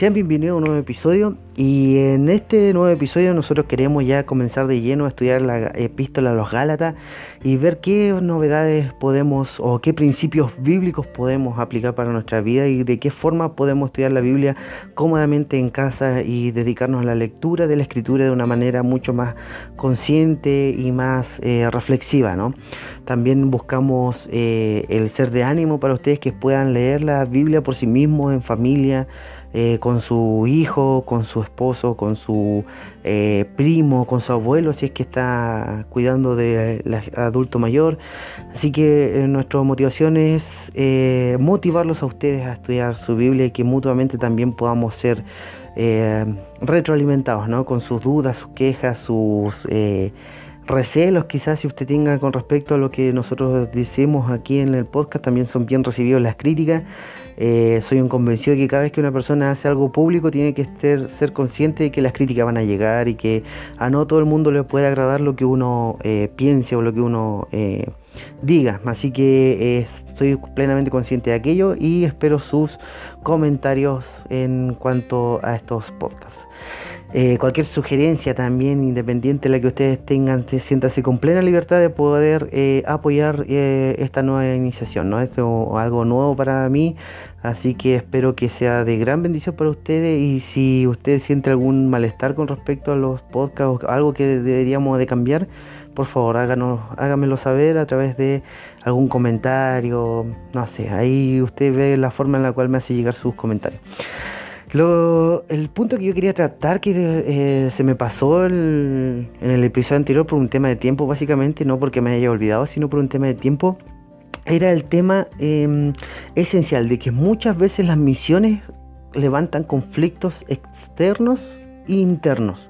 Sean bienvenidos a un nuevo episodio y en este nuevo episodio nosotros queremos ya comenzar de lleno a estudiar la epístola a los Gálatas y ver qué novedades podemos o qué principios bíblicos podemos aplicar para nuestra vida y de qué forma podemos estudiar la Biblia cómodamente en casa y dedicarnos a la lectura de la escritura de una manera mucho más consciente y más eh, reflexiva. ¿no? También buscamos eh, el ser de ánimo para ustedes que puedan leer la Biblia por sí mismos en familia eh, con su hijo, con su esposo, con su eh, primo, con su abuelo, si es que está cuidando de adulto mayor. Así que eh, nuestra motivación es motivarlos a ustedes a estudiar su Biblia y que mutuamente también podamos ser retroalimentados ¿no? con sus dudas, sus quejas, sus recelos quizás si usted tenga con respecto a lo que nosotros decimos aquí en el podcast, también son bien recibidos las críticas. Eh, soy un convencido de que cada vez que una persona hace algo público tiene que ser consciente de que las críticas van a llegar y que a no todo el mundo le puede agradar lo que uno eh, piense o lo que uno eh, diga. Así que estoy plenamente consciente de aquello y espero sus comentarios en cuanto a estos podcasts. Eh, cualquier sugerencia también, independiente de la que ustedes tengan, siéntase con plena libertad de poder eh, apoyar eh, esta nueva iniciación, ¿no? Esto es algo nuevo para mí, así que espero que sea de gran bendición para ustedes y si ustedes sienten algún malestar con respecto a los podcasts o algo que deberíamos de cambiar, por favor háganos, háganmelo saber a través de algún comentario, no sé, ahí usted ve la forma en la cual me hace llegar sus comentarios el punto que yo quería tratar, que eh, se me pasó en el episodio anterior por un tema de tiempo, básicamente, no porque me haya olvidado, sino por un tema de tiempo, era el tema em, esencial de que muchas veces las misiones levantan conflictos externos e internos.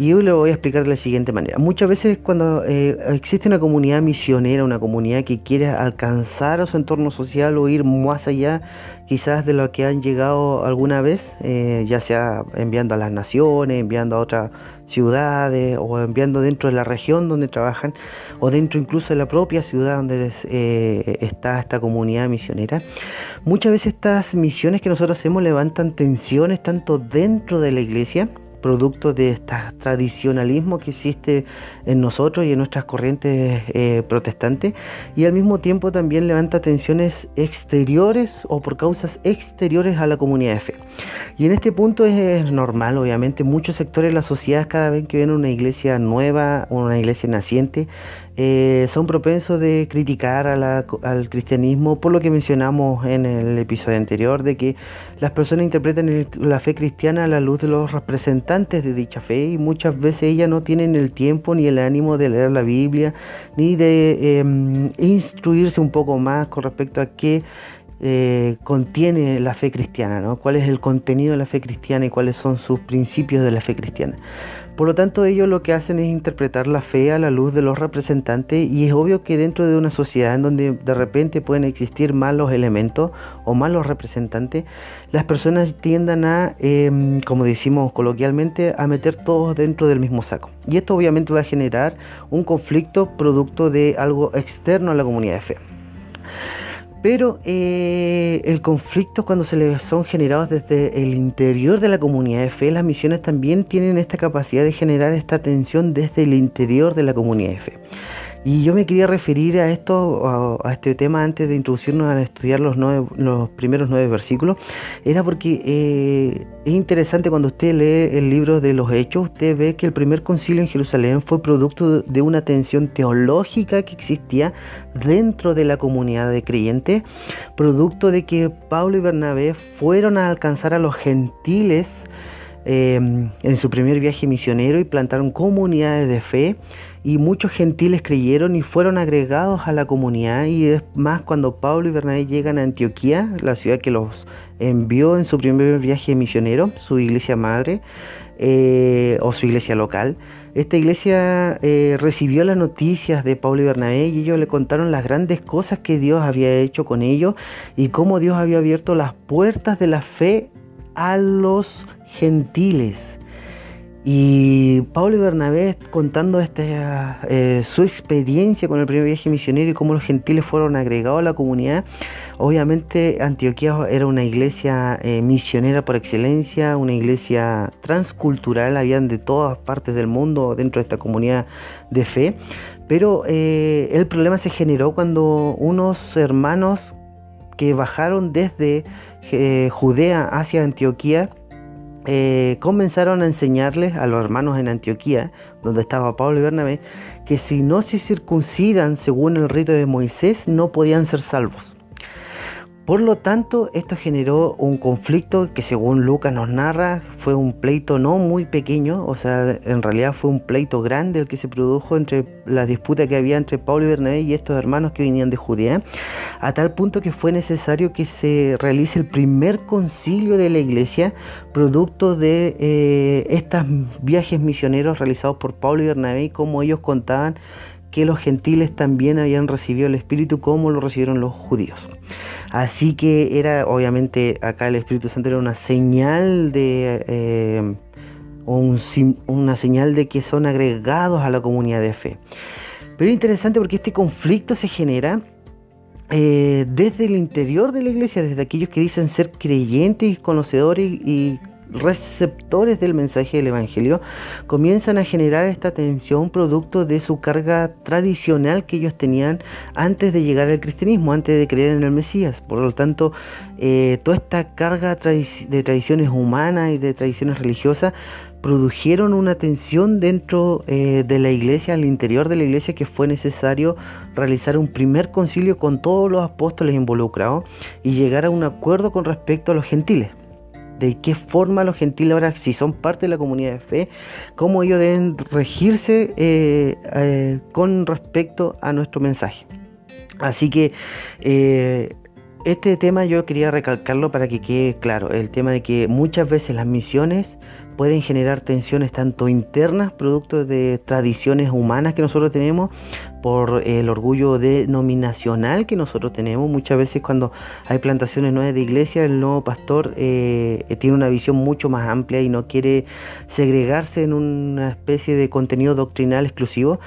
Y hoy le voy a explicar de la siguiente manera. Muchas veces cuando eh, existe una comunidad misionera, una comunidad que quiere alcanzar a su entorno social o ir más allá quizás de lo que han llegado alguna vez, eh, ya sea enviando a las naciones, enviando a otras ciudades o enviando dentro de la región donde trabajan o dentro incluso de la propia ciudad donde eh, está esta comunidad misionera. Muchas veces estas misiones que nosotros hacemos levantan tensiones tanto dentro de la iglesia, producto de este tradicionalismo que existe en nosotros y en nuestras corrientes eh, protestantes y al mismo tiempo también levanta tensiones exteriores o por causas exteriores a la comunidad de fe. Y en este punto es normal, obviamente, muchos sectores de la sociedad cada vez que ven una iglesia nueva, una iglesia naciente, eh, son propensos de criticar al cristianismo por lo que mencionamos en el episodio anterior, de que las personas interpretan la fe cristiana a la luz de los representantes de dicha fe y muchas veces ellas no tienen el tiempo ni el ánimo de leer la Biblia, ni de em, instruirse un poco más con respecto a qué eh, contiene la fe cristiana, ¿no? cuál es el contenido de la fe cristiana y cuáles son sus principios de la fe cristiana. Por lo tanto, ellos lo que hacen es interpretar la fe a la luz de los representantes y es obvio que dentro de una sociedad en donde de repente pueden existir malos elementos o malos representantes, las personas tiendan a, em, como decimos coloquialmente, a meter todos dentro del mismo saco. Y esto obviamente va a generar un conflicto producto de algo externo a la comunidad de fe. Pero eh, el conflicto cuando se le son generados desde el interior de la comunidad de fe, las misiones también tienen esta capacidad de generar esta tensión desde el interior de la comunidad de fe. Y yo me quería referir a esto, a, este tema antes de introducirnos a estudiar los, los primeros nueve versículos, era porque eh, es interesante cuando usted lee el libro de los Hechos, usted ve que el primer concilio en Jerusalén fue producto de una tensión teológica que existía dentro de la comunidad de creyentes, producto de que Pablo y Bernabé fueron a alcanzar a los gentiles eh, en su primer viaje misionero y plantaron comunidades de fe y muchos gentiles creyeron y fueron agregados a la comunidad y es más cuando Pablo y Bernabé llegan a Antioquía, la ciudad que los envió en su primer viaje misionero, su iglesia madre eh, o su iglesia local. Esta iglesia eh, recibió las noticias de Pablo y Bernabé y ellos le contaron las grandes cosas que Dios había hecho con ellos y cómo Dios había abierto las puertas de la fe a los gentiles. Y Pablo y Bernabé contando eh, su experiencia con el primer viaje misionero y cómo los gentiles fueron agregados a la comunidad, Obviamente Antioquía era una iglesia eh, misionera por excelencia, una iglesia transcultural, habían de todas partes del mundo dentro de esta comunidad de fe, pero eh, el problema se generó cuando unos hermanos que bajaron desde eh, Judea hacia Antioquía, eh, comenzaron a enseñarles a los hermanos en Antioquía, donde estaba Pablo y Bernabé, que si no se circuncidan según el rito de Moisés, no podían ser salvos. Por lo tanto, esto generó un conflicto que según Lucas nos narra fue un pleito no muy pequeño, o sea, en realidad fue un pleito grande el que se produjo entre la disputa que había entre Pablo y Bernabé y estos hermanos que venían de Judea, a tal punto que fue necesario que se realice el primer concilio de la iglesia, producto de eh, estos viajes misioneros realizados por Pablo y Bernabé y cómo ellos contaban que los gentiles también habían recibido el Espíritu como lo recibieron los judíos. Así que era, obviamente, acá el Espíritu Santo era una señal de... Eh, una señal de que son agregados a la comunidad de fe. Pero es interesante porque este conflicto se genera eh, desde el interior de la iglesia, desde aquellos que dicen ser creyentes, conocedores y receptores del mensaje del Evangelio comienzan a generar esta tensión producto de su carga tradicional que ellos tenían antes de llegar al cristianismo, antes de creer en el Mesías. Por lo tanto, eh, toda esta carga de tradiciones humanas y de tradiciones religiosas produjeron una tensión dentro eh, de la iglesia, al interior de la iglesia, que fue necesario realizar un primer concilio con todos los apóstoles involucrados y llegar a un acuerdo con respecto a los gentiles de qué forma los gentiles ahora, si son parte de la comunidad de fe, cómo ellos deben regirse eh, eh, con respecto a nuestro mensaje. Así que eh, este tema yo quería recalcarlo para que quede claro, el tema de que muchas veces las misiones pueden generar tensiones tanto internas, producto de tradiciones humanas que nosotros tenemos, por el orgullo denominacional que nosotros tenemos. Muchas veces cuando hay plantaciones nuevas de iglesia, el nuevo pastor eh, tiene una visión mucho más amplia y no quiere segregarse en una especie de contenido doctrinal exclusivo.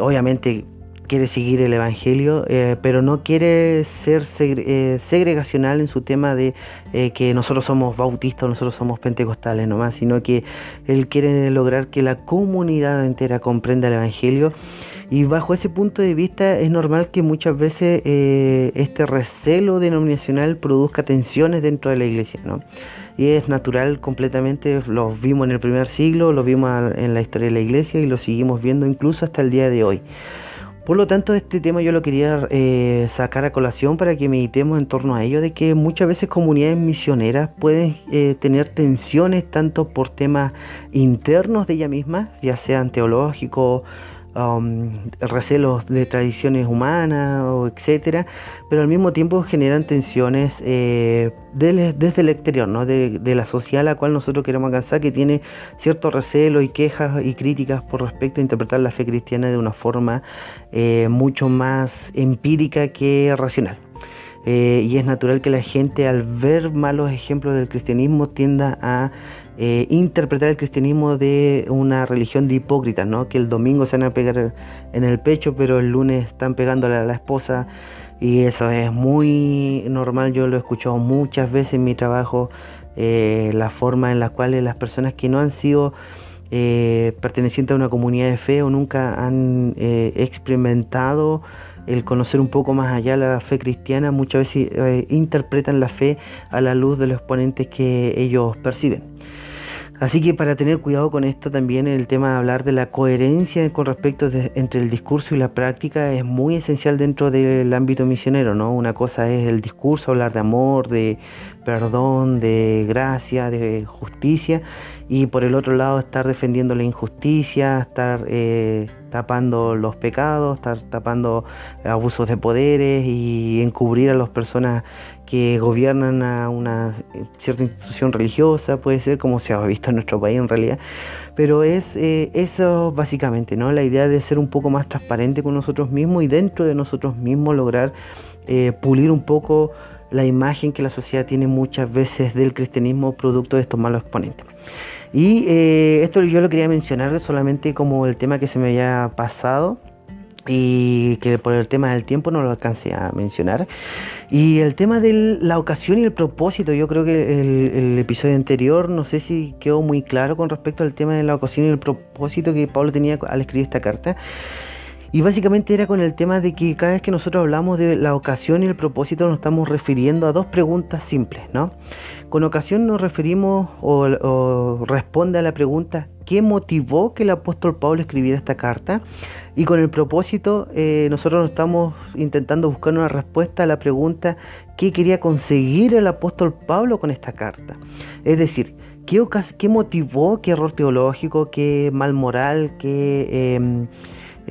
Obviamente quiere seguir el Evangelio, eh, pero no quiere ser eh, segregacional en su tema de eh, que nosotros somos bautistas, nosotros somos pentecostales nomás, sino que él quiere lograr que la comunidad entera comprenda el Evangelio. Y bajo ese punto de vista es normal que muchas veces este recelo denominacional produzca tensiones dentro de la iglesia, ¿no? Y es natural completamente, lo vimos en el primer siglo, lo vimos en la historia de la iglesia y lo seguimos viendo incluso hasta el día de hoy. Por lo tanto, este tema yo lo quería eh, sacar a colación para que meditemos en torno a ello, de que muchas veces comunidades misioneras pueden eh, tener tensiones tanto por temas internos de ella misma, ya sean teológicos, Um, recelos de tradiciones humanas, o etcétera, pero al mismo tiempo generan tensiones eh, desde el exterior, ¿no? De, la sociedad a la cual nosotros queremos alcanzar, que tiene cierto recelo y quejas y críticas por respecto a interpretar la fe cristiana de una forma eh, mucho más empírica que racional. Eh, y es natural que la gente al ver malos ejemplos del cristianismo tienda a eh, interpretar el cristianismo de una religión de hipócritas, ¿no? que el domingo se van a pegar en el pecho, pero el lunes están pegándole a la esposa. Y eso es muy normal, yo lo he escuchado muchas veces en mi trabajo, eh, la forma en la cual las personas que no han sido pertenecientes a una comunidad de fe o nunca han experimentado el conocer un poco más allá la fe cristiana, muchas veces eh, interpretan la fe a la luz de los exponentes que ellos perciben. Así que para tener cuidado con esto también el tema de hablar de la coherencia con respecto entre el discurso y la práctica es muy esencial dentro del ámbito misionero, ¿no? Una cosa es el discurso, hablar de amor, de perdón, de gracia, de justicia, y por el otro lado estar defendiendo la injusticia, estar eh, tapando los pecados, estar tapando abusos de poderes y encubrir a las personas que gobiernan a una cierta institución religiosa, puede ser como se ha visto en nuestro país en realidad, pero es eh, eso básicamente, ¿no? La idea de ser un poco más transparente con nosotros mismos y dentro de nosotros mismos lograr eh, pulir un poco la imagen que la sociedad tiene muchas veces del cristianismo producto de estos malos exponentes. Y eh, esto yo lo quería mencionar solamente como el tema que se me había pasado y que por el tema del tiempo no lo alcance a mencionar. Y el tema de la ocasión y el propósito, yo creo que el, episodio anterior, no sé si quedó muy claro con respecto al tema de la ocasión y el propósito que Pablo tenía al escribir esta carta. Y básicamente era con el tema de que cada vez que nosotros hablamos de la ocasión y el propósito nos estamos refiriendo a dos preguntas simples, ¿no? Con ocasión nos referimos o, responde a la pregunta ¿qué motivó que el apóstol Pablo escribiera esta carta? Y con el propósito eh, nosotros estamos intentando buscar una respuesta a la pregunta ¿qué quería conseguir el apóstol Pablo con esta carta? Es decir, ¿qué, qué motivó, qué error teológico, qué mal moral, qué... Em,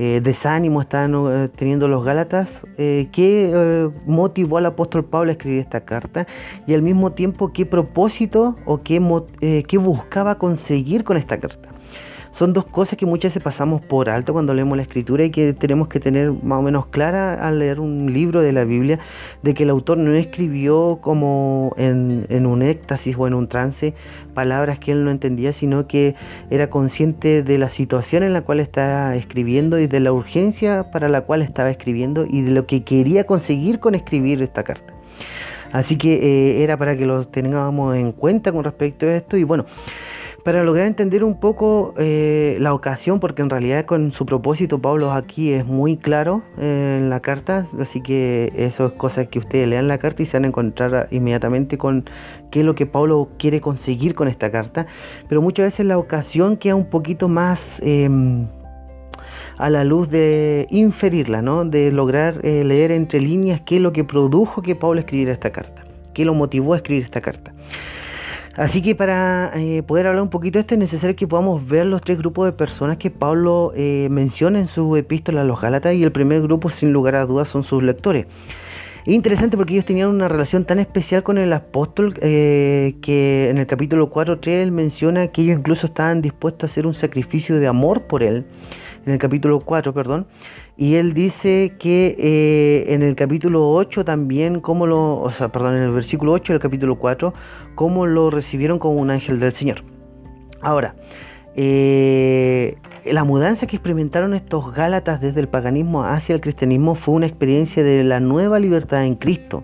eh, desánimo están eh, teniendo los Gálatas, eh, qué motivó al apóstol Pablo a escribir esta carta y al mismo tiempo qué propósito o qué, qué buscaba conseguir con esta carta son dos cosas que muchas veces pasamos por alto cuando leemos la escritura y que tenemos que tener más o menos clara al leer un libro de la Biblia, de que el autor no escribió como en, en un éxtasis o en un trance palabras que él no entendía, sino que era consciente de la situación en la cual estaba escribiendo y de la urgencia para la cual estaba escribiendo y de lo que quería conseguir con escribir esta carta. Así que eh, era para que lo tengamos en cuenta con respecto a esto y bueno, para lograr entender un poco eh, la ocasión, porque en realidad con su propósito Pablo aquí es muy claro eh, en la carta, así que eso es cosa que ustedes lean la carta y se van a encontrar inmediatamente con qué es lo que Pablo quiere conseguir con esta carta, pero muchas veces la ocasión queda un poquito más... Em, a la luz de inferirla, ¿no? de lograr eh, leer entre líneas qué es lo que produjo que Pablo escribiera esta carta, qué lo motivó a escribir esta carta. Así que para eh, poder hablar un poquito de esto es necesario que podamos ver los tres grupos de personas que Pablo eh, menciona en su epístola a los Gálatas y el primer grupo sin lugar a dudas son sus lectores. Es interesante porque ellos tenían una relación tan especial con el apóstol eh, que en el capítulo 4.3 él menciona que ellos incluso estaban dispuestos a hacer un sacrificio de amor por él. En el capítulo 4, perdón. Y él dice que eh, en el capítulo 8 también, como lo, o sea, perdón, en el versículo 8 del capítulo 4, cómo lo recibieron como un ángel del Señor. Ahora, eh, la mudanza que experimentaron estos Gálatas desde el paganismo hacia el cristianismo fue una experiencia de la nueva libertad en Cristo.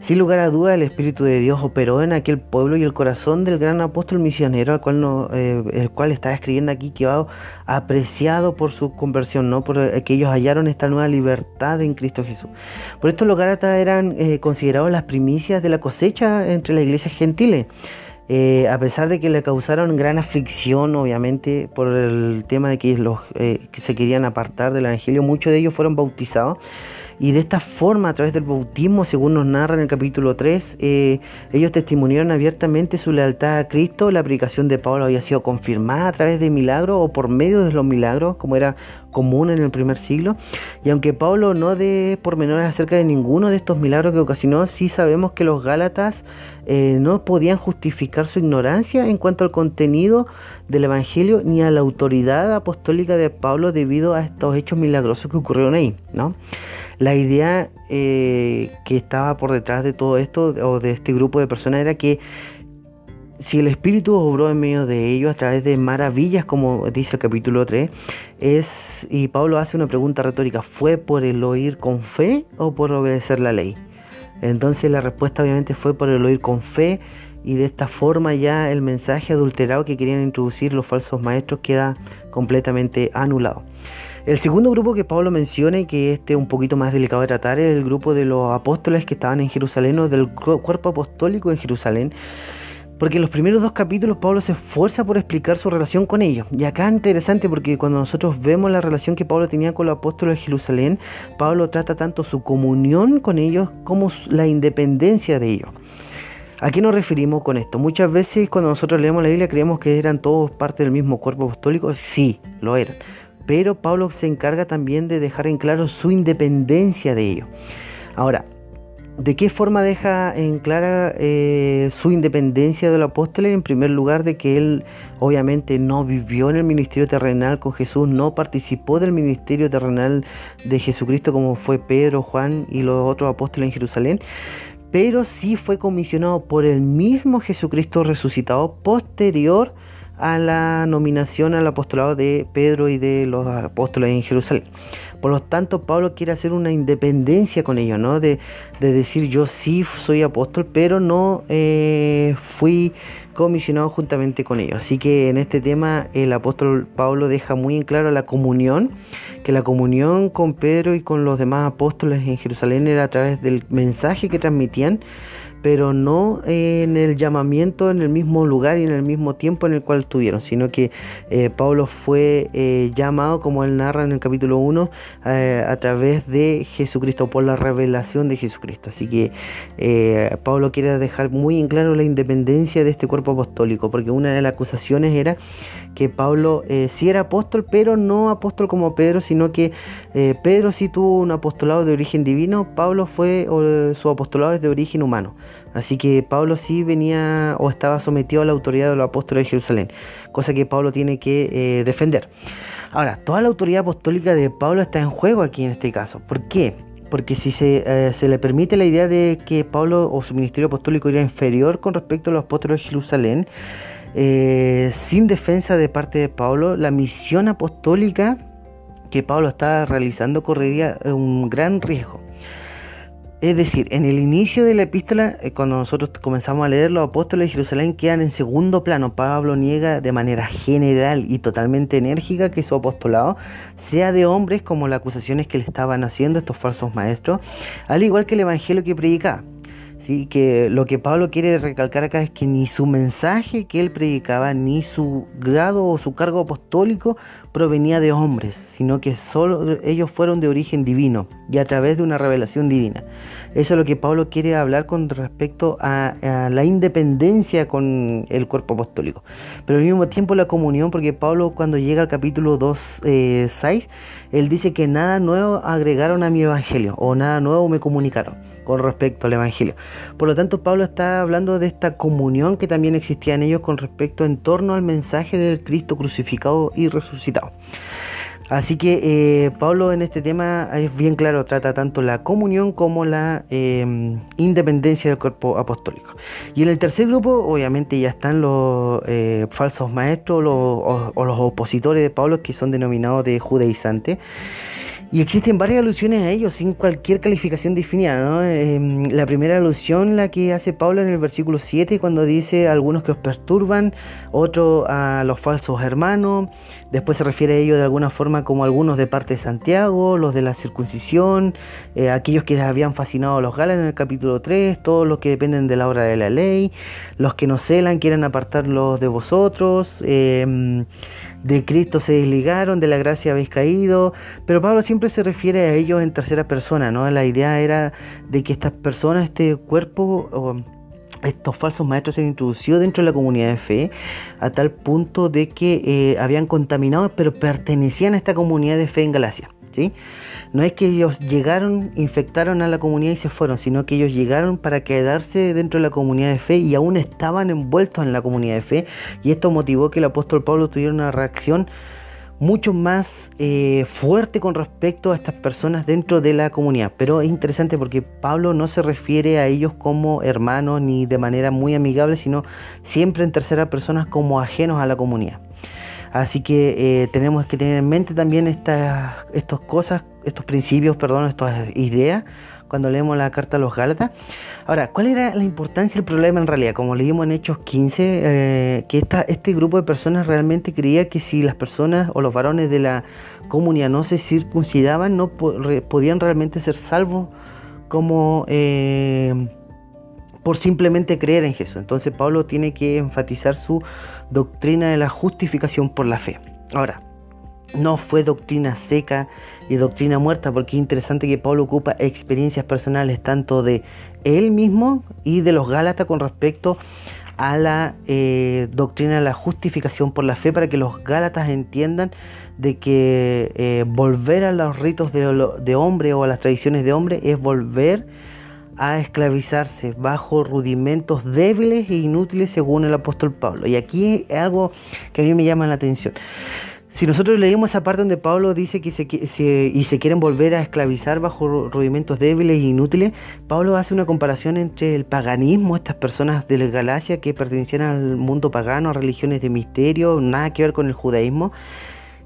Sin lugar a duda, el Espíritu de Dios operó en aquel pueblo y el corazón del gran apóstol misionero, al cual no, eh, el cual estaba escribiendo aquí, quedó apreciado por su conversión, ¿no? por que ellos hallaron esta nueva libertad en Cristo Jesús. Por esto los Gálatas eran eh, considerados las primicias de la cosecha entre las iglesias gentiles. Eh, a pesar de que le causaron gran aflicción, obviamente, por el tema de que los que se querían apartar del Evangelio, muchos de ellos fueron bautizados y de esta forma, a través del bautismo, según nos narra en el capítulo 3, eh, ellos testimoniaron abiertamente su lealtad a Cristo. La predicación de Pablo había sido confirmada a través de milagros o por medio de los milagros, como era común en el primer siglo. Y aunque Pablo no dé pormenores acerca de ninguno de estos milagros que ocasionó, sí sabemos que los Gálatas eh, no podían justificar su ignorancia en cuanto al contenido del Evangelio ni a la autoridad apostólica de Pablo debido a estos hechos milagrosos que ocurrieron ahí, ¿no? La idea eh, que estaba por detrás de todo esto o de este grupo de personas era que si el Espíritu obró en medio de ellos a través de maravillas, como dice el capítulo 3, es, y Pablo hace una pregunta retórica, ¿fue por el oír con fe o por obedecer la ley? Entonces la respuesta obviamente fue por el oír con fe y de esta forma ya el mensaje adulterado que querían introducir los falsos maestros queda completamente anulado. El segundo grupo que Pablo menciona y que este es un poquito más delicado de tratar es el grupo de los apóstoles que estaban en Jerusalén o del cuerpo apostólico en Jerusalén. Porque en los primeros dos capítulos Pablo se esfuerza por explicar su relación con ellos. Y acá es interesante porque cuando nosotros vemos la relación que Pablo tenía con los apóstoles de Jerusalén, Pablo trata tanto su comunión con ellos como la independencia de ellos. ¿A qué nos referimos con esto? Muchas veces cuando nosotros leemos la Biblia creemos que eran todos parte del mismo cuerpo apostólico. Sí, lo eran pero Pablo se encarga también de dejar en claro su independencia de ello. Ahora, ¿de qué forma deja en clara eh, su independencia del apóstol? En primer lugar, de que él obviamente no vivió en el ministerio terrenal con Jesús, no participó del ministerio terrenal de Jesucristo como fue Pedro, Juan y los otros apóstoles en Jerusalén pero sí fue comisionado por el mismo Jesucristo resucitado posterior a la nominación al apostolado de Pedro y de los apóstoles en Jerusalén. Por lo tanto, Pablo quiere hacer una independencia con ellos, ¿no? De, decir yo sí soy apóstol, pero no eh, fui comisionado juntamente con ellos. Así que en este tema el apóstol Pablo deja muy en claro la comunión, que la comunión con Pedro y con los demás apóstoles en Jerusalén era a través del mensaje que transmitían pero no en el llamamiento en el mismo lugar y en el mismo tiempo en el cual estuvieron, sino que eh, Pablo fue eh, llamado, como él narra en el capítulo 1, eh, a través de Jesucristo, por la revelación de Jesucristo. Así que Pablo quiere dejar muy en claro la independencia de este cuerpo apostólico, porque una de las acusaciones era que Pablo sí era apóstol, pero no apóstol como Pedro, sino que Pedro sí tuvo un apostolado de origen divino, Pablo fue, su apostolado es de origen humano. Así que Pablo sí venía o estaba sometido a la autoridad de los apóstoles de Jerusalén, cosa que Pablo tiene que eh, defender. Ahora, toda la autoridad apostólica de Pablo está en juego aquí en este caso. ¿Por qué? Porque si se, eh, se le permite la idea de que Pablo o su ministerio apostólico era inferior con respecto a los apóstoles de Jerusalén, eh, sin defensa de parte de Pablo, la misión apostólica que Pablo estaba realizando correría un gran riesgo. Es decir, en el inicio de la epístola, eh, cuando nosotros comenzamos a leer, los apóstoles de Jerusalén quedan en segundo plano. Pablo niega de manera general y totalmente enérgica que su apostolado sea de hombres como las acusaciones que le estaban haciendo estos falsos maestros, al igual que el evangelio que predicaba. ¿Sí? Que lo que Pablo quiere recalcar acá es que ni su mensaje que él predicaba, ni su grado o su cargo apostólico provenía de hombres, sino que solo ellos fueron de origen divino y a través de una revelación divina. Eso es lo que Pablo quiere hablar con respecto a, la independencia con el cuerpo apostólico. Pero al mismo tiempo la comunión, porque Pablo cuando llega al capítulo 2, eh, 6, él dice que nada nuevo agregaron a mi evangelio o nada nuevo me comunicaron con respecto al Evangelio. Por lo tanto, Pablo está hablando de esta comunión que también existía en ellos con respecto en torno al mensaje del Cristo crucificado y resucitado. Así que eh, Pablo en este tema es bien claro, trata tanto la comunión como la em, independencia del cuerpo apostólico. Y en el tercer grupo, obviamente, ya están los eh, falsos maestros o, o, los opositores de Pablo que son denominados de judaizantes. Y existen varias alusiones a ellos sin cualquier calificación definida. ¿no? Em, la primera alusión la que hace Pablo en el versículo 7 cuando dice algunos que os perturban, otro a los falsos hermanos, después se refiere a ellos de alguna forma como algunos de parte de Santiago, los de la circuncisión, eh, aquellos que habían fascinado a los galas en el capítulo 3, todos los que dependen de la obra de la ley, los que nos celan quieren apartarlos de vosotros. Eh, de Cristo se desligaron, de la gracia habéis caído, pero Pablo siempre se refiere a ellos en tercera persona, ¿no? La idea era de que estas personas, este cuerpo, estos falsos maestros se han introducido dentro de la comunidad de fe a tal punto de que eh, habían contaminado, pero pertenecían a esta comunidad de fe en Galacia, No es que ellos llegaron, infectaron a la comunidad y se fueron, sino que ellos llegaron para quedarse dentro de la comunidad de fe y aún estaban envueltos en la comunidad de fe. Y esto motivó que el apóstol Pablo tuviera una reacción mucho más eh, fuerte con respecto a estas personas dentro de la comunidad. Pero es interesante porque Pablo no se refiere a ellos como hermanos ni de manera muy amigable, sino siempre en tercera persona como ajenos a la comunidad. Así que eh, tenemos que tener en mente también estas, estas cosas, estos principios, perdón, estas ideas cuando leemos la carta a los Gálatas. Ahora, ¿cuál era la importancia del problema en realidad? Como leímos en Hechos 15, eh, que esta, este grupo de personas realmente creía que si las personas o los varones de la comunidad no se circuncidaban, no podían realmente ser salvos como eh, por simplemente creer en Jesús. Entonces Pablo tiene que enfatizar su doctrina de la justificación por la fe. Ahora, no fue doctrina seca y doctrina muerta, porque es interesante que Pablo ocupa experiencias personales tanto de él mismo y de los Gálatas con respecto a la eh, doctrina de la justificación por la fe, para que los Gálatas entiendan de que eh, volver a los ritos de, de hombre o a las tradiciones de hombre es volver a esclavizarse bajo rudimentos débiles e inútiles según el apóstol Pablo. Y aquí es algo que a mí me llama la atención. Si nosotros leímos esa parte donde Pablo dice que se, y se quieren volver a esclavizar bajo rudimentos débiles e inútiles, Pablo hace una comparación entre el paganismo, estas personas de la Galacia que pertenecían al mundo pagano, a religiones de misterio, nada que ver con el judaísmo,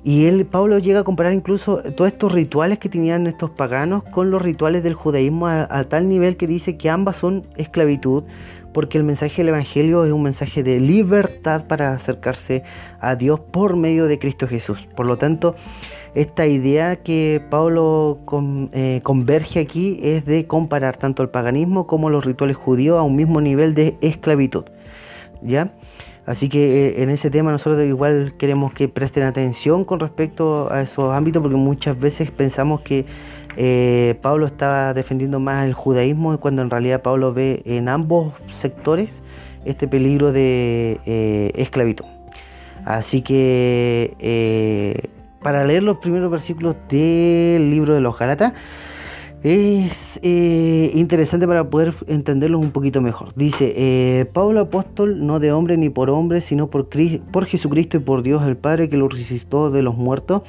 y él, Pablo llega a comparar incluso todos estos rituales que tenían estos paganos con los rituales del judaísmo a, tal nivel que dice que ambas son esclavitud, porque el mensaje del Evangelio es un mensaje de libertad para acercarse a Dios por medio de Cristo Jesús. Por lo tanto, esta idea que Pablo eh, converge aquí es de comparar tanto el paganismo como los rituales judíos a un mismo nivel de esclavitud. ¿Ya? Así que eh, en ese tema nosotros igual queremos que presten atención con respecto a esos ámbitos porque muchas veces pensamos que eh, Pablo estaba defendiendo más el judaísmo cuando en realidad Pablo ve en ambos sectores este peligro de eh, esclavitud. Así que para leer los primeros versículos del libro de los Galatas, es eh, interesante para poder entenderlo un poquito mejor. Dice, eh, Pablo apóstol, no de hombre ni por hombre, sino por, por Jesucristo y por Dios el Padre que lo resucitó de los muertos,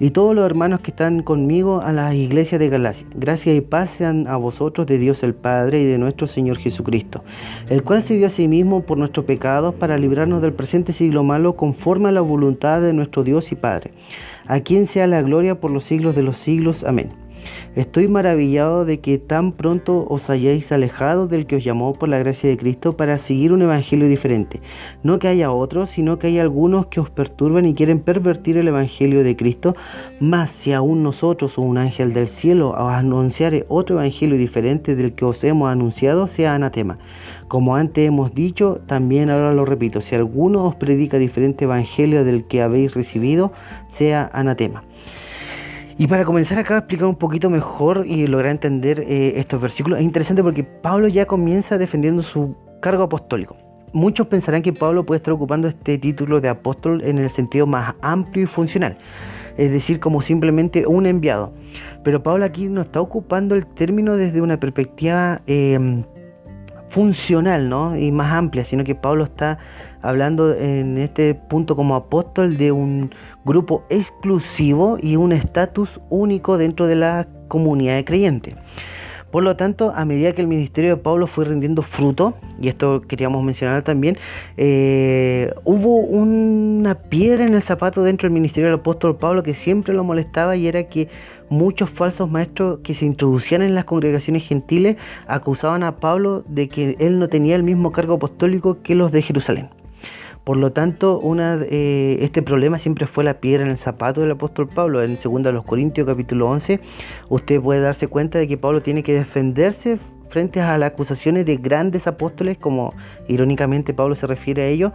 y todos los hermanos que están conmigo a las iglesias de Galacia. Gracias y paz sean a vosotros de Dios el Padre y de nuestro Señor Jesucristo, el cual se dio a sí mismo por nuestros pecados para librarnos del presente siglo malo conforme a la voluntad de nuestro Dios y Padre, a quien sea la gloria por los siglos de los siglos. Amén. Estoy maravillado de que tan pronto os hayáis alejado del que os llamó por la gracia de Cristo para seguir un evangelio diferente. No que haya otros, sino que hay algunos que os perturban y quieren pervertir el evangelio de Cristo. Mas si aún nosotros o un ángel del cielo os anunciare otro evangelio diferente del que os hemos anunciado, sea anatema. Como antes hemos dicho, también ahora lo repito, si alguno os predica diferente evangelio del que habéis recibido, sea anatema. Y para comenzar acá a explicar un poquito mejor y lograr entender eh, estos versículos, es interesante porque Pablo ya comienza defendiendo su cargo apostólico. Muchos pensarán que Pablo puede estar ocupando este título de apóstol en el sentido más amplio y funcional, es decir, como simplemente un enviado. Pero Pablo aquí no está ocupando el término desde una perspectiva eh, funcional ¿no? y más amplia, sino que Pablo está hablando en este punto como apóstol de un grupo exclusivo y un estatus único dentro de la comunidad de creyentes. Por lo tanto, a medida que el ministerio de Pablo fue rindiendo fruto, y esto queríamos mencionar también, eh, hubo una piedra en el zapato dentro del ministerio del apóstol Pablo que siempre lo molestaba y era que muchos falsos maestros que se introducían en las congregaciones gentiles acusaban a Pablo de que él no tenía el mismo cargo apostólico que los de Jerusalén. Por lo tanto, una, eh, este problema siempre fue la piedra en el zapato del apóstol Pablo. En 2 Corintios capítulo 11, usted puede darse cuenta de que Pablo tiene que defenderse frente a las acusaciones de grandes apóstoles, como irónicamente Pablo se refiere a ellos,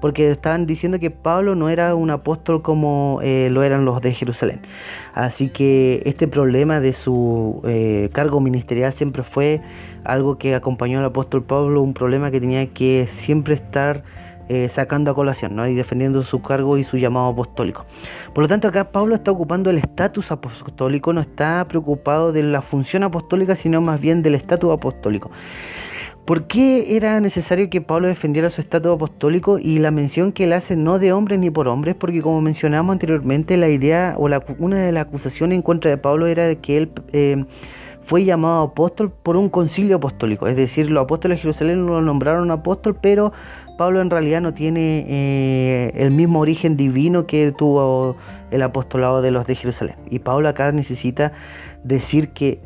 porque estaban diciendo que Pablo no era un apóstol como eh, lo eran los de Jerusalén. Así que este problema de su eh, cargo ministerial siempre fue algo que acompañó al apóstol Pablo, un problema que tenía que siempre estar eh, sacando a colación ¿no? y defendiendo su cargo y su llamado apostólico. Por lo tanto, acá Pablo está ocupando el estatus apostólico, no está preocupado de la función apostólica, sino más bien del estatus apostólico. ¿Por qué era necesario que Pablo defendiera su estatus apostólico y la mención que él hace no de hombres ni por hombres? Porque como mencionamos anteriormente, la idea o la, una de las acusaciones en contra de Pablo era de que él eh, fue llamado apóstol por un concilio apostólico. Es decir, los apóstoles de Jerusalén lo nombraron apóstol, pero Pablo en realidad no tiene eh, el mismo origen divino que tuvo el apostolado de los de Jerusalén. Y Pablo acá necesita decir que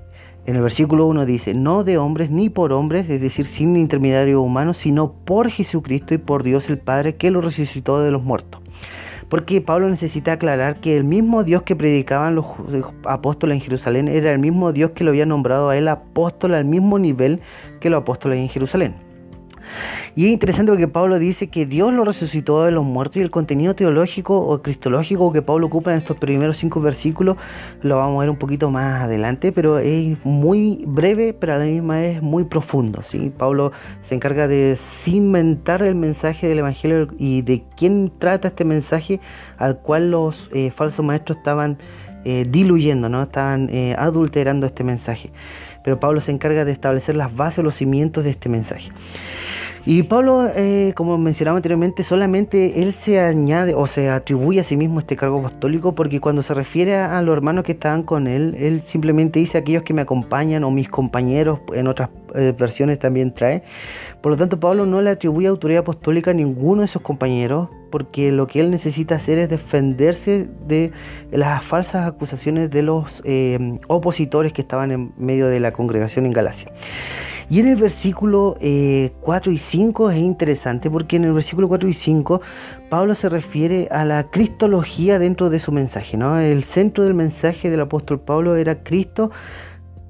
en el versículo 1 dice, no de hombres ni por hombres, es decir, sin intermediario humano, sino por Jesucristo y por Dios el Padre que lo resucitó de los muertos. Porque Pablo necesita aclarar que el mismo Dios que predicaban los apóstoles en Jerusalén era el mismo Dios que lo había nombrado a él apóstol al mismo nivel que los apóstoles en Jerusalén. Y es interesante porque Pablo dice que Dios lo resucitó de los muertos y el contenido teológico o cristológico que Pablo ocupa en estos primeros cinco versículos lo vamos a ver un poquito más adelante, pero es muy breve, pero a la misma vez muy profundo. ¿sí? Pablo se encarga de cimentar el mensaje del Evangelio y de quién trata este mensaje al cual los eh, falsos maestros estaban eh, diluyendo, ¿no? estaban eh, adulterando este mensaje. Pero Pablo se encarga de establecer las bases, los cimientos de este mensaje. Y Pablo, eh, como mencionaba anteriormente, solamente él se añade o se atribuye a sí mismo este cargo apostólico porque cuando se refiere a, los hermanos que estaban con él, él simplemente dice aquellos que me acompañan o mis compañeros, en otras eh, versiones también trae. Por lo tanto, Pablo no le atribuye autoridad apostólica a ninguno de sus compañeros porque lo que él necesita hacer es defenderse de las falsas acusaciones de los eh, opositores que estaban en medio de la congregación en Galacia. Y en el versículo 4 eh, y 5 es interesante porque en el versículo 4 y 5 Pablo se refiere a la cristología dentro de su mensaje. ¿no? El centro del mensaje del apóstol Pablo era Cristo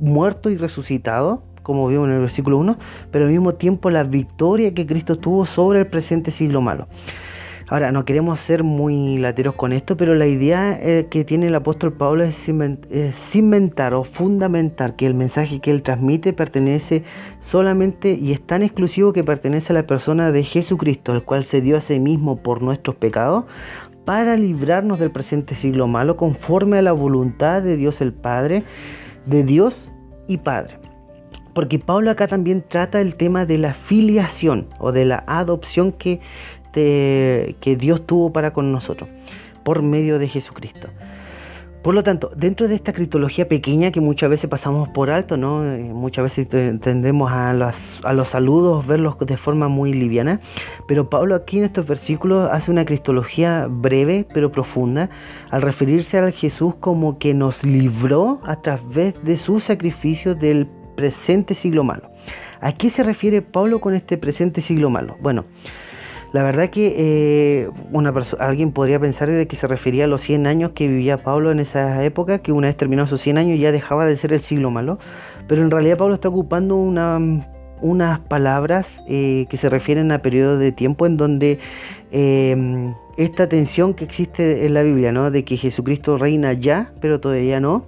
muerto y resucitado, como vimos en el versículo 1, pero al mismo tiempo la victoria que Cristo tuvo sobre el presente siglo malo. Ahora, no queremos ser muy lateros con esto, pero la idea eh, que tiene el apóstol Pablo es cimentar o fundamentar que el mensaje que él transmite pertenece solamente y es tan exclusivo que pertenece a la persona de Jesucristo, el cual se dio a sí mismo por nuestros pecados para librarnos del presente siglo malo conforme a la voluntad de Dios el Padre, de Dios y Padre. Porque Pablo acá también trata el tema de la filiación o de la adopción que que Dios tuvo para con nosotros por medio de Jesucristo. Por lo tanto, dentro de esta cristología pequeña que muchas veces pasamos por alto, ¿no? Eh, muchas veces tendemos a los, a los saludos verlos de forma muy liviana, pero Pablo aquí en estos versículos hace una cristología breve pero profunda al referirse a Jesús como que nos libró a través de su sacrificio del presente siglo malo. ¿A qué se refiere Pablo con este presente siglo malo? Bueno, la verdad que eh, una alguien podría pensar de que se refería a los 100 años que vivía Pablo en esa época, que una vez terminó esos 100 años ya dejaba de ser el siglo malo, pero en realidad Pablo está ocupando unas palabras eh, que se refieren a periodos de tiempo en donde em, esta tensión que existe en la Biblia, ¿no? de que Jesucristo reina ya, pero todavía no,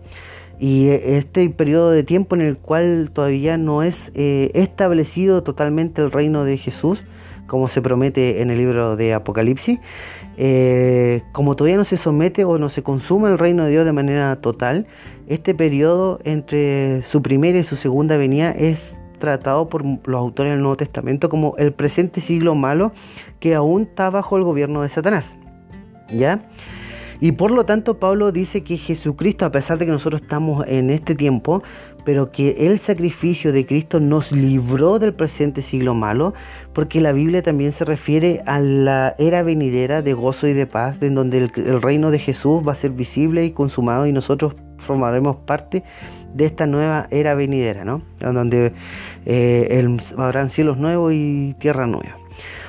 y este periodo de tiempo en el cual todavía no es eh, establecido totalmente el reino de Jesús, como se promete en el libro de Apocalipsis, eh, como todavía no se somete o no se consuma el reino de Dios de manera total, este periodo entre su primera y su segunda venida es tratado por los autores del Nuevo Testamento como el presente siglo malo que aún está bajo el gobierno de Satanás. ¿Ya? Y por lo tanto Pablo dice que Jesucristo, a pesar de que nosotros estamos en este tiempo, pero que el sacrificio de Cristo nos libró del presente siglo malo, porque la Biblia también se refiere a la era venidera de gozo y de paz, en donde el, reino de Jesús va a ser visible y consumado y nosotros formaremos parte de esta nueva era venidera, ¿no? En donde eh, habrán cielos nuevos y tierra nueva.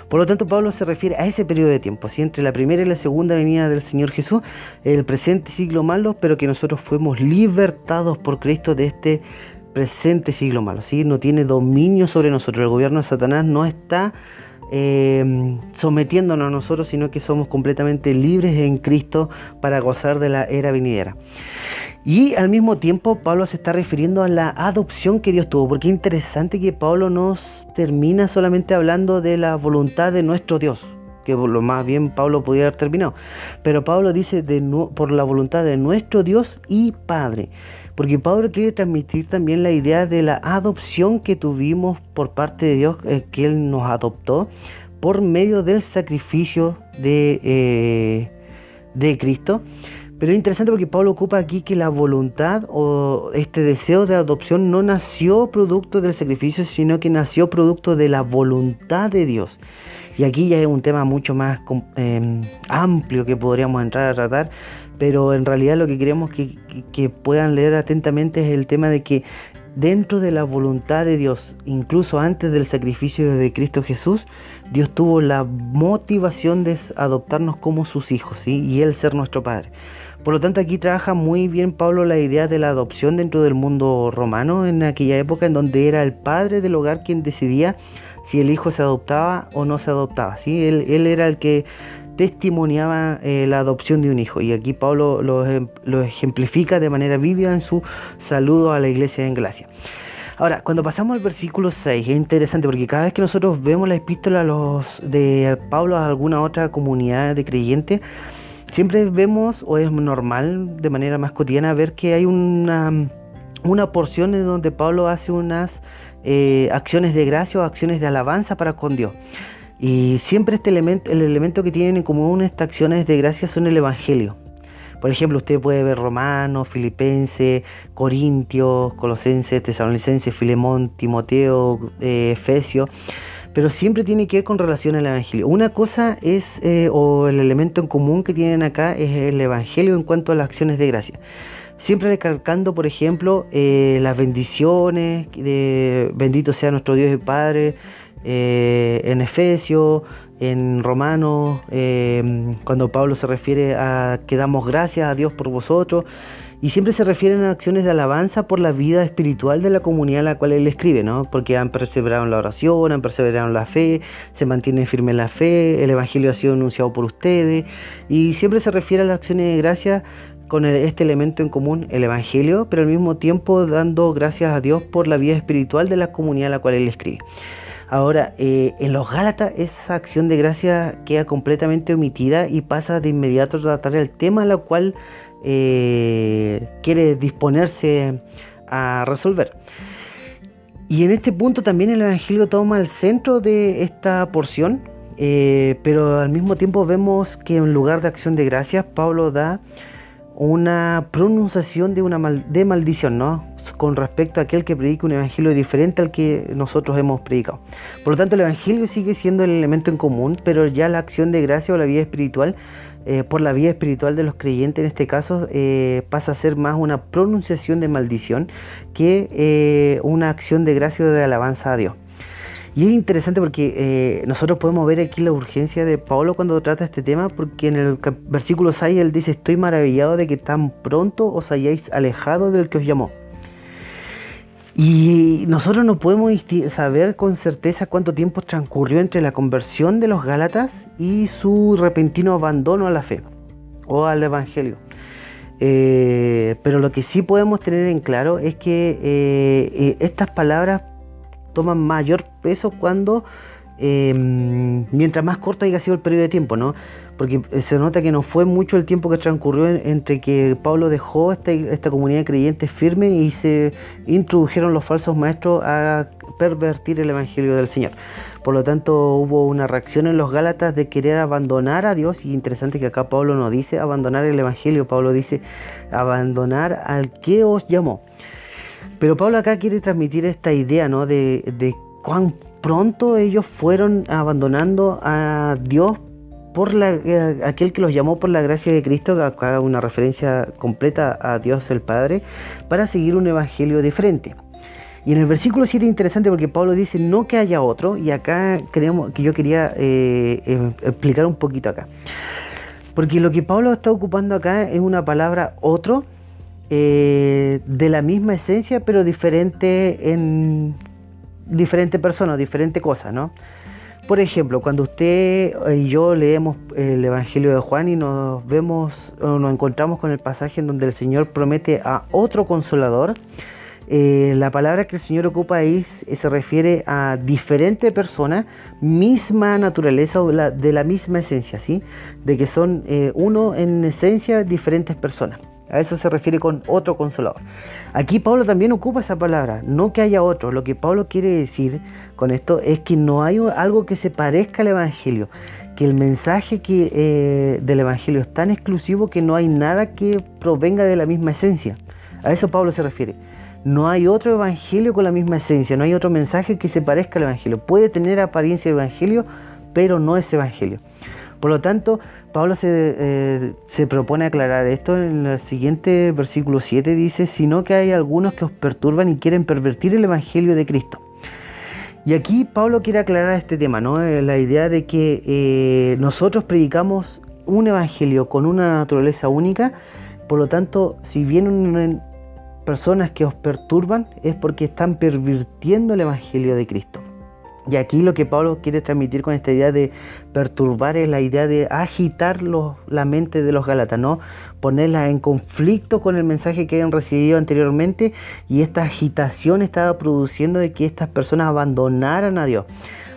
Por lo tanto, Pablo se refiere a ese periodo de tiempo, entre la primera y la segunda venida del Señor Jesús, el presente siglo malo, pero que nosotros fuimos libertados por Cristo de este presente siglo malo. ¿sí? No tiene dominio sobre nosotros. El gobierno de Satanás no está eh, sometiéndonos a nosotros, sino que somos completamente libres en Cristo para gozar de la era venidera. Y al mismo tiempo Pablo se está refiriendo a la adopción que Dios tuvo, porque es interesante que Pablo nos termina solamente hablando de la voluntad de nuestro Dios, que lo más bien Pablo podría haber terminado, pero Pablo dice por la voluntad de nuestro Dios y Padre, porque Pablo quiere transmitir también la idea de la adopción que tuvimos por parte de Dios, eh, que Él nos adoptó por medio del sacrificio de, eh, de Cristo pero es interesante porque Pablo ocupa aquí que la voluntad o este deseo de adopción no nació producto del sacrificio, sino que nació producto de la voluntad de Dios. Y aquí ya es un tema mucho más em, amplio que podríamos entrar a tratar, pero en realidad lo que queremos que, puedan leer atentamente es el tema de que dentro de la voluntad de Dios, incluso antes del sacrificio de Cristo Jesús, Dios tuvo la motivación de adoptarnos como sus hijos ¿sí? y Él ser nuestro Padre. Por lo tanto, aquí trabaja muy bien Pablo la idea de la adopción dentro del mundo romano en aquella época en donde era el padre del hogar quien decidía si el hijo se adoptaba o no se adoptaba. ¿sí? Él, era el que testimoniaba eh, la adopción de un hijo. Y aquí Pablo lo, ejemplifica de manera vívida en su saludo a la iglesia en Galacia. Ahora, cuando pasamos al versículo 6, es interesante porque cada vez que nosotros vemos la epístola los de Pablo a alguna otra comunidad de creyentes, siempre vemos, o es normal de manera más cotidiana, ver que hay una, una porción en donde Pablo hace unas eh, acciones de gracia o acciones de alabanza para con Dios. Y siempre este elemento, el elemento que tienen en común estas acciones de gracia son el Evangelio. Por ejemplo, usted puede ver Romanos, Filipenses, Corintios, Colosenses, Tesalonicenses, Filemón, Timoteo, eh, Efesios, pero siempre tiene que ver con relación al Evangelio. Una cosa es, eh, o el elemento en común que tienen acá es el Evangelio en cuanto a las acciones de gracia. Siempre recalcando, por ejemplo, eh, las bendiciones, de bendito sea nuestro Dios y Padre, en Efesios, en Romanos, eh, cuando Pablo se refiere a que damos gracias a Dios por vosotros, y siempre se refieren a acciones de alabanza por la vida espiritual de la comunidad a la cual él escribe, ¿no? Porque han perseverado en la oración, han perseverado en la fe, se mantienen firmes en la fe, el Evangelio ha sido anunciado por ustedes, y siempre se refiere a las acciones de gracia con este elemento en común, el Evangelio, pero al mismo tiempo dando gracias a Dios por la vida espiritual de la comunidad a la cual él escribe. Ahora, eh, en los Gálatas esa acción de gracia queda completamente omitida y pasa de inmediato a tratar el tema al cual eh, quiere disponerse a resolver. Y en este punto también el Evangelio toma el centro de esta porción, eh, pero al mismo tiempo vemos que en lugar de acción de gracias, Pablo da una pronunciación de una de maldición, ¿no? Con respecto a aquel que predica un evangelio diferente al que nosotros hemos predicado. Por lo tanto, el evangelio sigue siendo el elemento en común, pero ya la acción de gracia o la vida espiritual, eh, por la vida espiritual de los creyentes en este caso, eh, pasa a ser más una pronunciación de maldición que eh, una acción de gracia o de alabanza a Dios. Y es interesante porque nosotros podemos ver aquí la urgencia de Pablo cuando trata este tema, porque en el versículo 6 él dice, estoy maravillado de que tan pronto os hayáis alejado del que os llamó. Y nosotros no podemos saber con certeza cuánto tiempo transcurrió entre la conversión de los Gálatas y su repentino abandono a la fe o al Evangelio. Eh, pero lo que sí podemos tener en claro es que eh, estas palabras toman mayor peso cuando em, mientras más corto haya sido el periodo de tiempo, ¿no? Porque eh, se nota que no fue mucho el tiempo que transcurrió entre que Pablo dejó esta, esta comunidad de creyentes firme y se introdujeron los falsos maestros a pervertir el Evangelio del Señor. Por lo tanto, hubo una reacción en los Gálatas de querer abandonar a Dios. Y interesante que acá Pablo no dice abandonar el Evangelio, Pablo dice abandonar al que os llamó. Pero Pablo acá quiere transmitir esta idea, ¿no? De, de cuán pronto ellos fueron abandonando a Dios por la, eh, aquel que los llamó por la gracia de Cristo, que haga una referencia completa a Dios el Padre, para seguir un evangelio diferente. Y en el versículo 7 es interesante porque Pablo dice no que haya otro, y acá creemos que yo quería eh, em, explicar un poquito acá. Porque lo que Pablo está ocupando acá es una palabra otro, eh, de la misma esencia, pero diferente en diferente persona, diferente cosa, ¿no? Por ejemplo, cuando usted y yo leemos el Evangelio de Juan y nos vemos o nos encontramos con el pasaje en donde el Señor promete a otro consolador, eh, la palabra que el Señor ocupa ahí se refiere a diferente persona, misma naturaleza o de la misma esencia, ¿sí? De que son eh, uno en esencia diferentes personas. A eso se refiere con otro consolador. Aquí Pablo también ocupa esa palabra, no que haya otro. Lo que Pablo quiere decir con esto es que no hay algo que se parezca al Evangelio, que el mensaje que, eh, del Evangelio es tan exclusivo que no hay nada que provenga de la misma esencia. A eso Pablo se refiere. No hay otro Evangelio con la misma esencia, no hay otro mensaje que se parezca al Evangelio. Puede tener apariencia de Evangelio, pero no es Evangelio. Por lo tanto, Pablo eh, se, propone aclarar esto en el siguiente versículo 7, dice, sino que hay algunos que os perturban y quieren pervertir el Evangelio de Cristo. Y aquí Pablo quiere aclarar este tema, ¿no? Eh, la idea de que eh, nosotros predicamos un evangelio con una naturaleza única, por lo tanto, si vienen personas que os perturban, es porque están pervirtiendo el evangelio de Cristo. Y aquí lo que Pablo quiere transmitir con esta idea de perturbar es la idea de agitar la mente de los Gálatas, ¿no? Ponerla en conflicto con el mensaje que habían recibido anteriormente y esta agitación estaba produciendo de que estas personas abandonaran a Dios.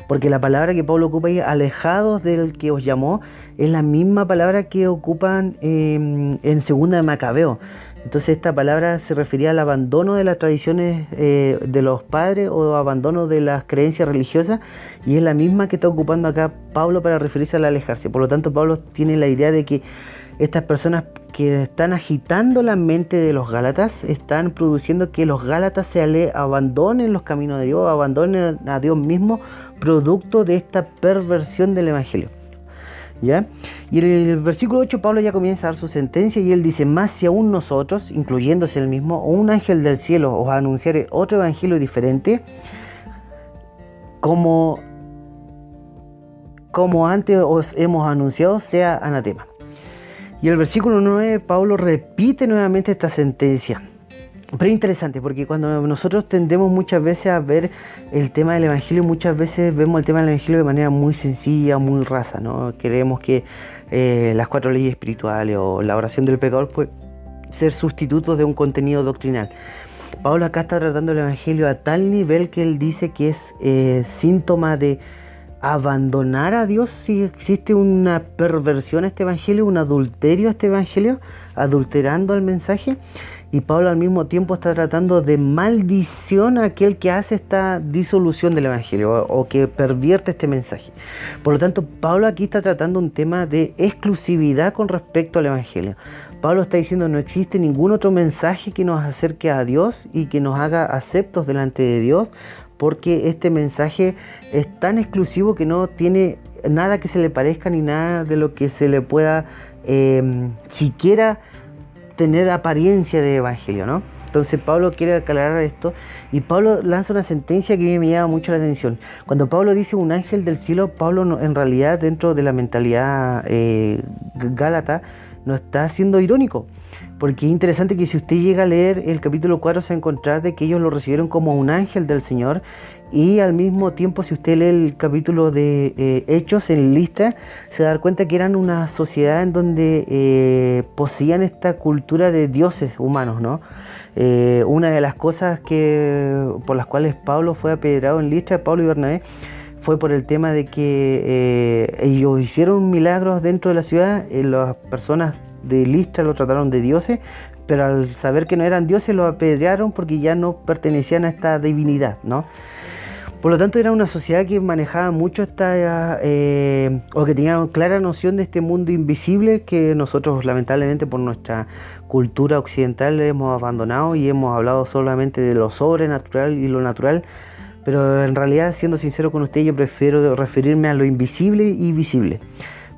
Porque la palabra que Pablo ocupa ahí, alejados del que os llamó, es la misma palabra que ocupan em, en segunda de Macabeo. Entonces esta palabra se refería al abandono de las tradiciones eh, de los padres o abandono de las creencias religiosas y es la misma que está ocupando acá Pablo para referirse al alejarse. Por lo tanto, Pablo tiene la idea de que estas personas que están agitando la mente de los Gálatas están produciendo que los Gálatas se abandonen los caminos de Dios, abandonen a Dios mismo, producto de esta perversión del Evangelio. ¿Ya? Y en el versículo 8 Pablo ya comienza a dar su sentencia y él dice, más si aún nosotros, incluyéndose el mismo, o un ángel del cielo os anunciare otro evangelio diferente, como, como antes os hemos anunciado, sea anatema. Y el versículo 9 Pablo repite nuevamente esta sentencia. Pero es interesante porque cuando nosotros tendemos muchas veces a ver el tema del Evangelio, muchas veces vemos el tema del Evangelio de manera muy sencilla, muy rasa, ¿no? Queremos que eh, las cuatro leyes espirituales o la oración del pecador pueden ser sustitutos de un contenido doctrinal. Pablo acá está tratando el Evangelio a tal nivel que él dice que es eh, síntoma de abandonar a Dios si existe una perversión a este Evangelio, un adulterio a este Evangelio, adulterando el mensaje. Y Pablo al mismo tiempo está tratando de maldición a aquel que hace esta disolución del Evangelio o, que pervierte este mensaje. Por lo tanto, Pablo aquí está tratando un tema de exclusividad con respecto al Evangelio. Pablo está diciendo no existe ningún otro mensaje que nos acerque a Dios y que nos haga aceptos delante de Dios, porque este mensaje es tan exclusivo que no tiene nada que se le parezca ni nada de lo que se le pueda eh, siquiera tener apariencia de evangelio, ¿no? Entonces Pablo quiere aclarar esto y Pablo lanza una sentencia que me llama mucho la atención. Cuando Pablo dice un ángel del cielo, Pablo en realidad dentro de la mentalidad eh, gálata no está siendo irónico. Porque es interesante que si usted llega a leer el capítulo 4 se va de que ellos lo recibieron como un ángel del Señor y al mismo tiempo, si usted lee el capítulo de eh, Hechos en lista, se da cuenta que eran una sociedad en donde eh, poseían esta cultura de dioses humanos, ¿no? Eh, una de las cosas que por las cuales Pablo fue apedreado en lista, Pablo y Bernabé, fue por el tema de que ellos hicieron milagros dentro de la ciudad, las personas de lista lo trataron de dioses, pero al saber que no eran dioses lo apedrearon porque ya no pertenecían a esta divinidad, ¿no? Por lo tanto, era una sociedad que manejaba mucho esta, eh, o que tenía clara noción de este mundo invisible que nosotros lamentablemente por nuestra cultura occidental hemos abandonado y hemos hablado solamente de lo sobrenatural y lo natural. Pero en realidad, siendo sincero con usted, yo prefiero referirme a lo invisible y visible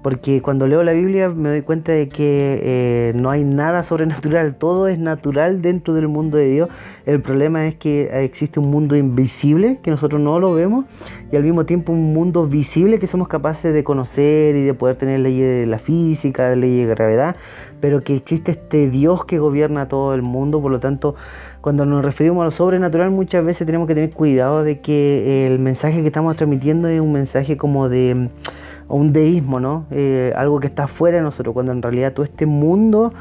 porque cuando leo la Biblia me doy cuenta de que eh, no hay nada sobrenatural, todo es natural dentro del mundo de Dios. El problema es que existe un mundo invisible que nosotros no lo vemos y al mismo tiempo un mundo visible que somos capaces de conocer y de poder tener leyes de la física, leyes de gravedad, pero que existe este Dios que gobierna todo el mundo, por lo tanto cuando nos referimos a lo sobrenatural muchas veces tenemos que tener cuidado de que el mensaje que estamos transmitiendo es un mensaje como de un deísmo, ¿no? Eh, algo que está fuera de nosotros, cuando en realidad todo este mundo,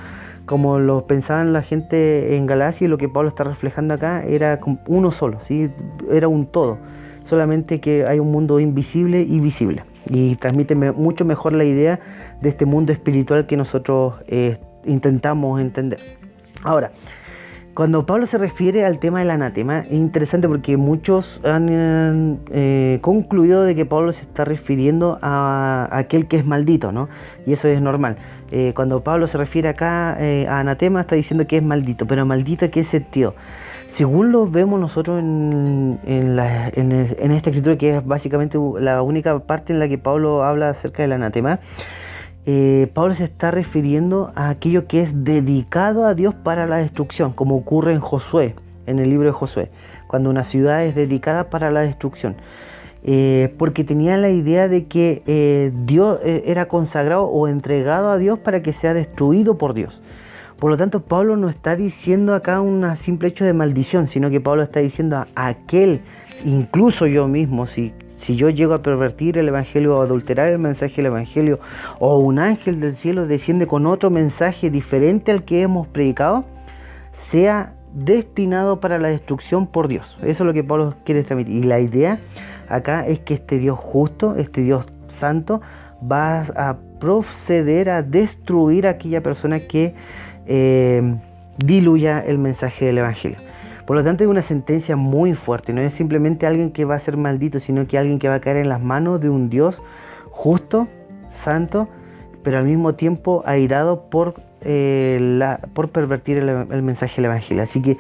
como lo pensaban la gente en Galacia y lo que Pablo está reflejando acá, era uno solo, ¿sí? Era un todo, solamente que hay un mundo invisible y visible. Y transmite mucho mejor la idea de este mundo espiritual que nosotros eh, intentamos entender. Ahora, cuando Pablo se refiere al tema del anatema, es interesante porque muchos han eh, concluido de que Pablo se está refiriendo a, aquel que es maldito, ¿no? Y eso es normal. Eh, cuando Pablo se refiere acá eh, a anatema, está diciendo que es maldito, pero maldito ¿qué sentido? Según lo vemos nosotros en, en, en esta escritura, que es básicamente la única parte en la que Pablo habla acerca del anatema, eh, Pablo se está refiriendo a aquello que es dedicado a Dios para la destrucción, como ocurre en Josué, en el libro de Josué, cuando una ciudad es dedicada para la destrucción. Eh, porque tenía la idea de que eh, Dios era consagrado o entregado a Dios para que sea destruido por Dios. Por lo tanto, Pablo no está diciendo acá un simple hecho de maldición, sino que Pablo está diciendo a aquel, incluso yo mismo, si si yo llego a pervertir el Evangelio o adulterar el mensaje del Evangelio o un ángel del cielo desciende con otro mensaje diferente al que hemos predicado, sea destinado para la destrucción por Dios. Eso es lo que Pablo quiere transmitir. Y la idea acá es que este Dios justo, este Dios santo, va a proceder a destruir a aquella persona que eh, diluya el mensaje del Evangelio. Por lo tanto, es una sentencia muy fuerte. No es simplemente alguien que va a ser maldito, sino que alguien que va a caer en las manos de un Dios justo, santo, pero al mismo tiempo airado por, eh, por pervertir el, mensaje del Evangelio. Así que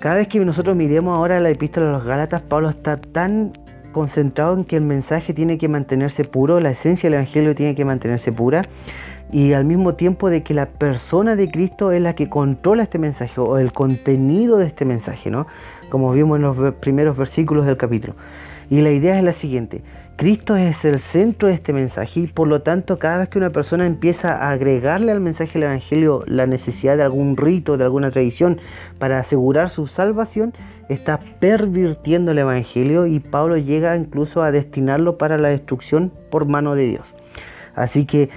cada vez que nosotros miremos ahora la epístola de los Gálatas, Pablo está tan concentrado en que el mensaje tiene que mantenerse puro, la esencia del Evangelio tiene que mantenerse pura, y al mismo tiempo de que la persona de Cristo es la que controla este mensaje o el contenido de este mensaje, ¿no? Como vimos en los primeros versículos del capítulo. Y la idea es la siguiente, Cristo es el centro de este mensaje y por lo tanto cada vez que una persona empieza a agregarle al mensaje del Evangelio la necesidad de algún rito, de alguna tradición para asegurar su salvación, está pervirtiendo el Evangelio y Pablo llega incluso a destinarlo para la destrucción por mano de Dios. Así que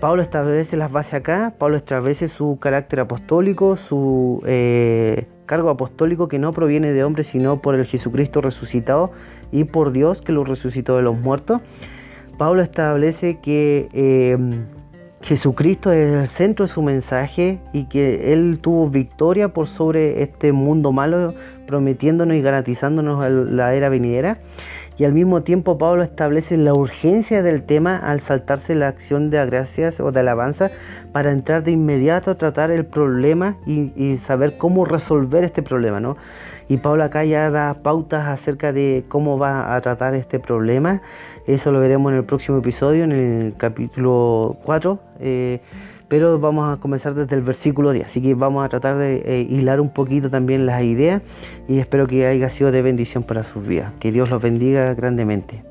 Pablo establece las bases acá, Pablo establece su carácter apostólico, su eh, cargo apostólico que no proviene de hombres, sino por el Jesucristo resucitado y por Dios que lo resucitó de los muertos. Pablo establece que eh, Jesucristo es el centro de su mensaje y que Él tuvo victoria por sobre este mundo malo, prometiéndonos y garantizándonos la era venidera y al mismo tiempo Pablo establece la urgencia del tema al saltarse la acción de gracias o de alabanza para entrar de inmediato a tratar el problema y, saber cómo resolver este problema, ¿no? Y Pablo acá ya da pautas acerca de cómo va a tratar este problema. Eso lo veremos en el próximo episodio, en el capítulo 4 pero vamos a comenzar desde el versículo 10. Así que vamos a tratar de eh, hilar un poquito también las ideas y espero que haya sido de bendición para sus vidas. Que Dios los bendiga grandemente.